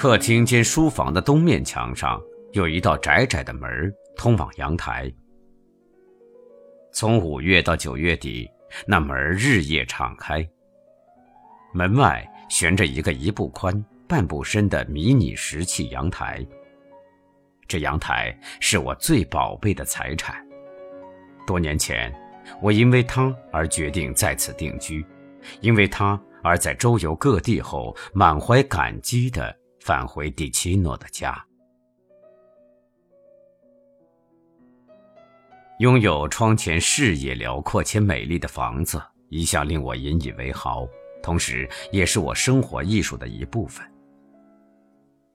客厅兼书房的东面墙上有一道窄窄的门，通往阳台。从五月到九月底，那门日夜敞开。门外悬着一个一步宽、半步深的迷你石砌阳台。这阳台是我最宝贝的财产。多年前，我因为它而决定在此定居，因为它而在周游各地后满怀感激地返回蒂奇诺的家。拥有窗前视野辽阔且美丽的房子，一向令我引以为豪，同时也是我生活艺术的一部分。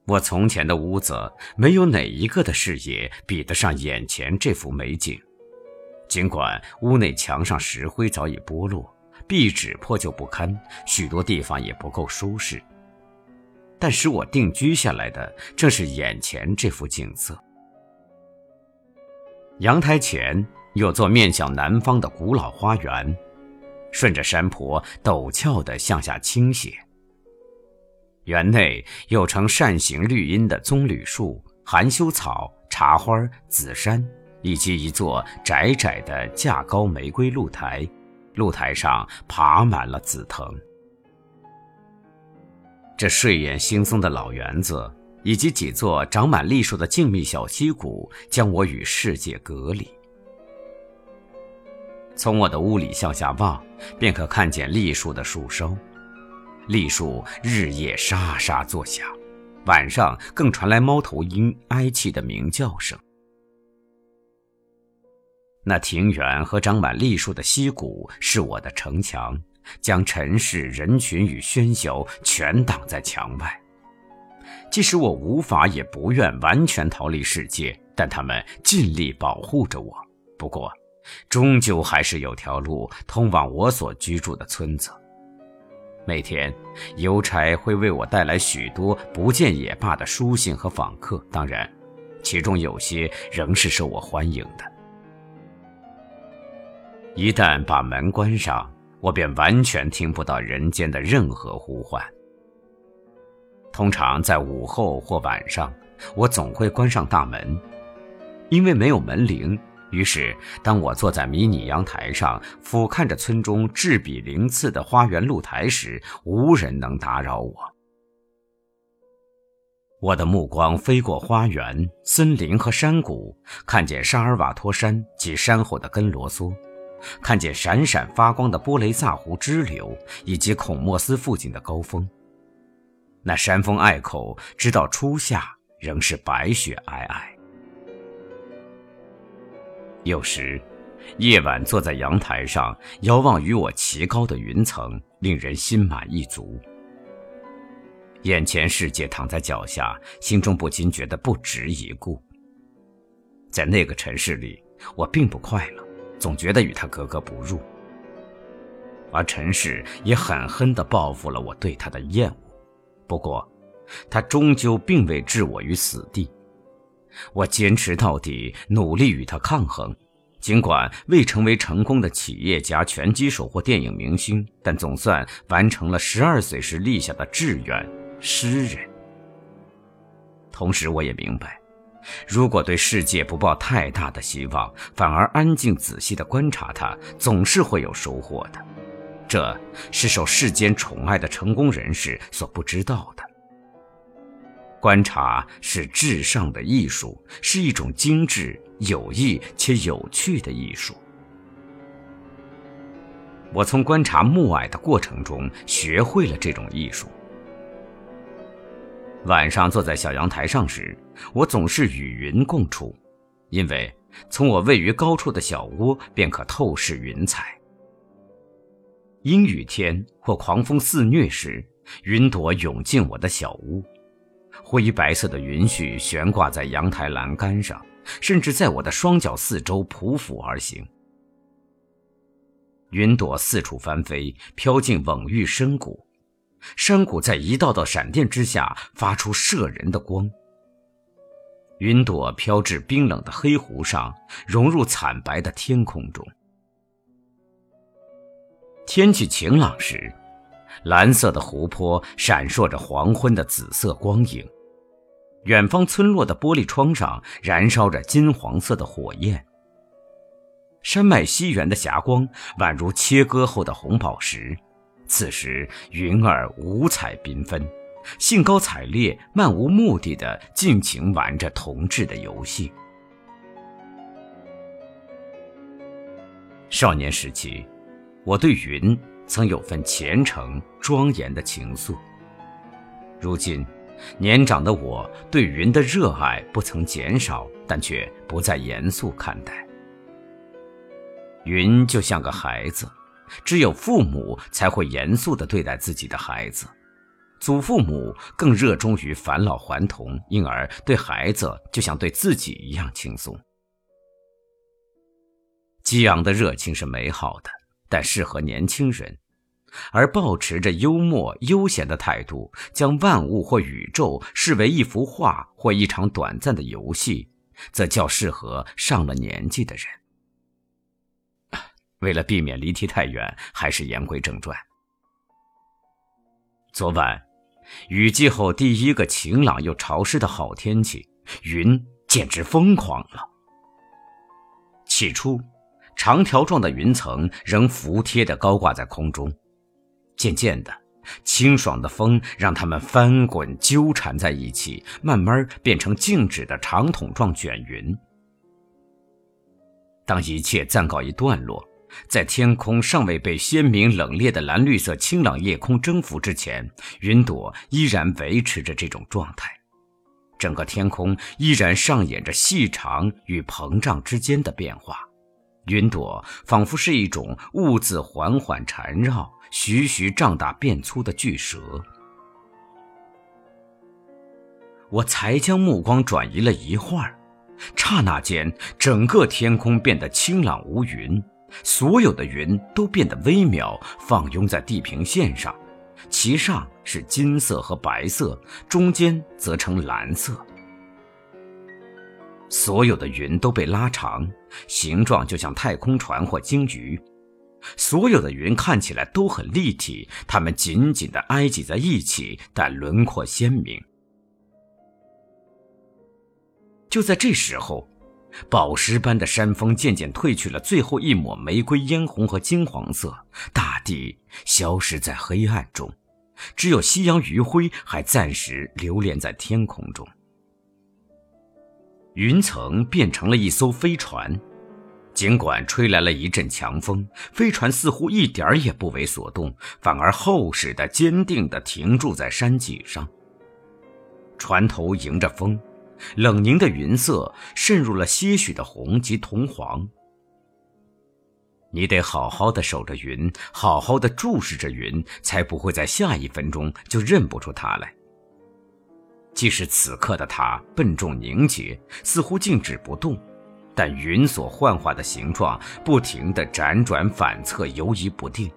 我从前的屋子，没有哪一个的视野比得上眼前这幅美景。尽管屋内墙上石灰早已剥落，壁纸破旧不堪，许多地方也不够舒适，但使我定居下来的，正是眼前这幅景色。阳台前有座面向南方的古老花园，顺着山坡陡峭地向下倾斜。园内有呈扇形绿荫的棕榈树、含羞草、茶花、紫杉，以及一座窄窄的架高玫瑰露台，露台上爬满了紫藤。这睡眼惺忪的老园子，以及几座长满栗树的静谧小溪谷，将我与世界隔离。从我的屋里向下望，便可看见栗树的树梢。栗树日夜沙沙作响，晚上更传来猫头鹰哀泣的鸣叫声。那庭园和长满栗树的溪谷是我的城墙，将尘世人群与喧嚣全挡在墙外。即使我无法也不愿完全逃离世界，但他们尽力保护着我。不过，终究还是有条路通往我所居住的村子。每天，邮差会为我带来许多不见也罢的书信和访客，当然，其中有些仍是受我欢迎的。一旦把门关上，我便完全听不到人间的任何呼唤。通常在午后或晚上，我总会关上大门，因为没有门铃。于是，当我坐在迷你阳台上，俯瞰着村中栉比鳞次的花园露台时，无人能打扰我。我的目光飞过花园、森林和山谷，看见沙尔瓦托山及山后的根罗梭，看见闪闪发光的波雷萨湖支流，以及孔莫斯附近的高峰。那山峰隘口，直到初夏仍是白雪皑皑。有时，夜晚坐在阳台上，遥望与我齐高的云层，令人心满意足。眼前世界躺在脚下，心中不禁觉得不值一顾。在那个城市里，我并不快乐，总觉得与他格格不入。而陈氏也狠狠地报复了我对他的厌恶。不过，他终究并未置我于死地。我坚持到底，努力与他抗衡。尽管未成为成功的企业家、拳击手或电影明星，但总算完成了十二岁时立下的志愿——诗人。同时，我也明白，如果对世界不抱太大的希望，反而安静仔细地观察它，总是会有收获的。这是受世间宠爱的成功人士所不知道的。观察是至上的艺术，是一种精致、有益且有趣的艺术。我从观察暮霭的过程中学会了这种艺术。晚上坐在小阳台上时，我总是与云共处，因为从我位于高处的小窝便可透视云彩。阴雨天或狂风肆虐时，云朵涌进我的小屋。灰白色的云絮悬挂在阳台栏杆上，甚至在我的双脚四周匍匐而行。云朵四处翻飞，飘进蓊郁深谷，山谷在一道道闪电之下发出摄人的光。云朵飘至冰冷的黑湖上，融入惨白的天空中。天气晴朗时。蓝色的湖泊闪烁着黄昏的紫色光影，远方村落的玻璃窗上燃烧着金黄色的火焰。山脉西缘的霞光宛如切割后的红宝石。此时云儿五彩缤纷，兴高采烈、漫无目的的尽情玩着同志的游戏。少年时期，我对云曾有份虔诚庄严的情愫。如今，年长的我对云的热爱不曾减少，但却不再严肃看待。云就像个孩子，只有父母才会严肃地对待自己的孩子，祖父母更热衷于返老还童，因而对孩子就像对自己一样轻松。激昂的热情是美好的，但适合年轻人；而保持着幽默悠闲的态度，将万物或宇宙视为一幅画或一场短暂的游戏，则较适合上了年纪的人。为了避免离题太远，还是言归正传。昨晚，雨季后第一个晴朗又潮湿的好天气，云简直疯狂了。起初。长条状的云层仍服帖地高挂在空中，渐渐的，清爽的风让它们翻滚纠缠在一起，慢慢变成静止的长筒状卷云。当一切暂告一段落，在天空尚未被鲜明冷冽的蓝绿色清朗夜空征服之前，云朵依然维持着这种状态，整个天空依然上演着细长与膨胀之间的变化。云朵仿佛是一种兀自缓缓缠绕、徐徐胀大变粗的巨蛇。我才将目光转移了一会儿，刹那间，整个天空变得清朗无云，所有的云都变得微渺，放拥在地平线上，其上是金色和白色，中间则呈蓝色。所有的云都被拉长，形状就像太空船或鲸鱼。所有的云看起来都很立体，它们紧紧地挨挤在一起，但轮廓鲜明。就在这时候，宝石般的山峰渐渐褪去了最后一抹玫瑰嫣红和金黄色，大地消失在黑暗中，只有夕阳余晖还暂时流连在天空中。云层变成了一艘飞船，尽管吹来了一阵强风，飞船似乎一点儿也不为所动，反而厚实的、坚定地停驻在山脊上。船头迎着风，冷凝的云色渗入了些许的红及铜黄。你得好好的守着云，好好的注视着云，才不会在下一分钟就认不出它来。即使此刻的它笨重凝结，似乎静止不动，但云所幻化的形状不停地辗转反侧，游移不定。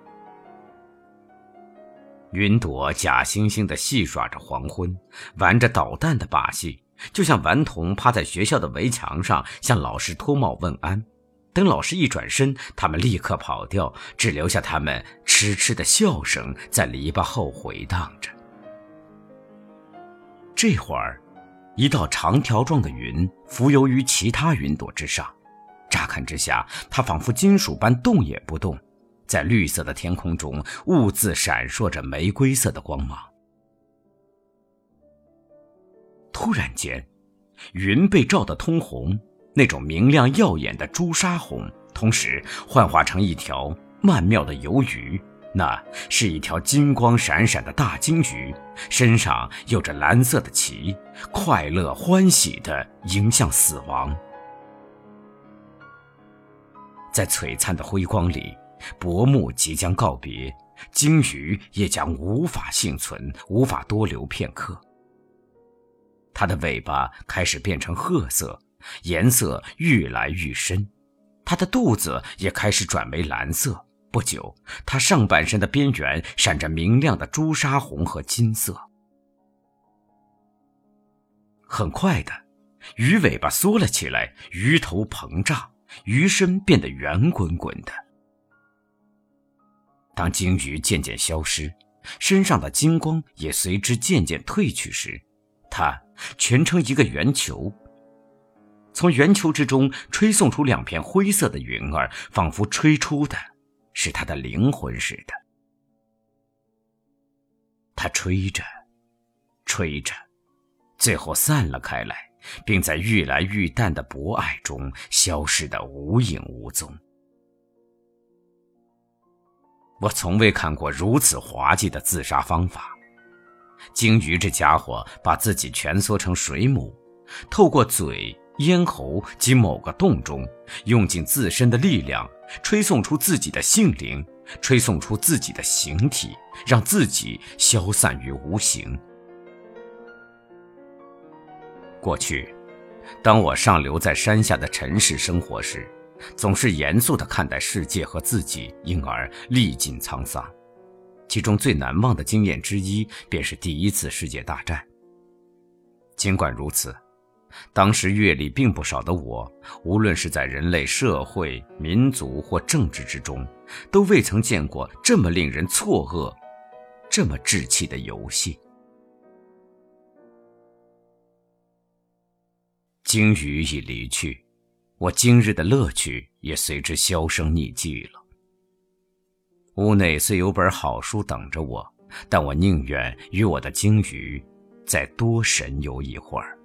云朵假惺惺地戏耍着黄昏，玩着捣蛋的把戏，就像顽童趴在学校的围墙上向老师脱帽问安。等老师一转身，他们立刻跑掉，只留下他们痴痴的笑声在篱笆后回荡着。这会儿，一道长条状的云浮游于其他云朵之上，乍看之下，它仿佛金属般动也不动，在绿色的天空中兀自闪烁着玫瑰色的光芒。突然间，云被照得通红，那种明亮耀眼的朱砂红，同时幻化成一条曼妙的游鱼。那是一条金光闪闪的大金鱼，身上有着蓝色的鳍，快乐欢喜地迎向死亡。在璀璨的辉光里，薄暮即将告别，鲸鱼也将无法幸存，无法多留片刻。它的尾巴开始变成褐色，颜色愈来愈深，它的肚子也开始转为蓝色。不久，它上半身的边缘闪着明亮的朱砂红和金色。很快的，鱼尾巴缩了起来，鱼头膨胀，鱼身变得圆滚滚的。当鲸鱼渐渐消失，身上的金光也随之渐渐褪去时，它全成一个圆球。从圆球之中吹送出两片灰色的云儿，仿佛吹出的是他的灵魂似的。他吹着，吹着，最后散了开来，并在愈来愈淡的博爱中消失得无影无踪。我从未看过如此滑稽的自杀方法。鲸鱼这家伙把自己蜷缩成水母，透过嘴、咽喉及某个洞中，用尽自身的力量，吹送出自己的性灵，吹送出自己的形体，让自己消散于无形。过去，当我上流在山下的尘世生活时，总是严肃地看待世界和自己，因而历尽沧桑。其中最难忘的经验之一，便是第一次世界大战。尽管如此，当时阅历并不少的我，无论是在人类社会、民族或政治之中，都未曾见过这么令人错愕、这么稚气的游戏。鲸鱼已离去，我今日的乐趣也随之销声匿迹了。屋内虽有本好书等着我，但我宁愿与我的鲸鱼再多神游一会儿。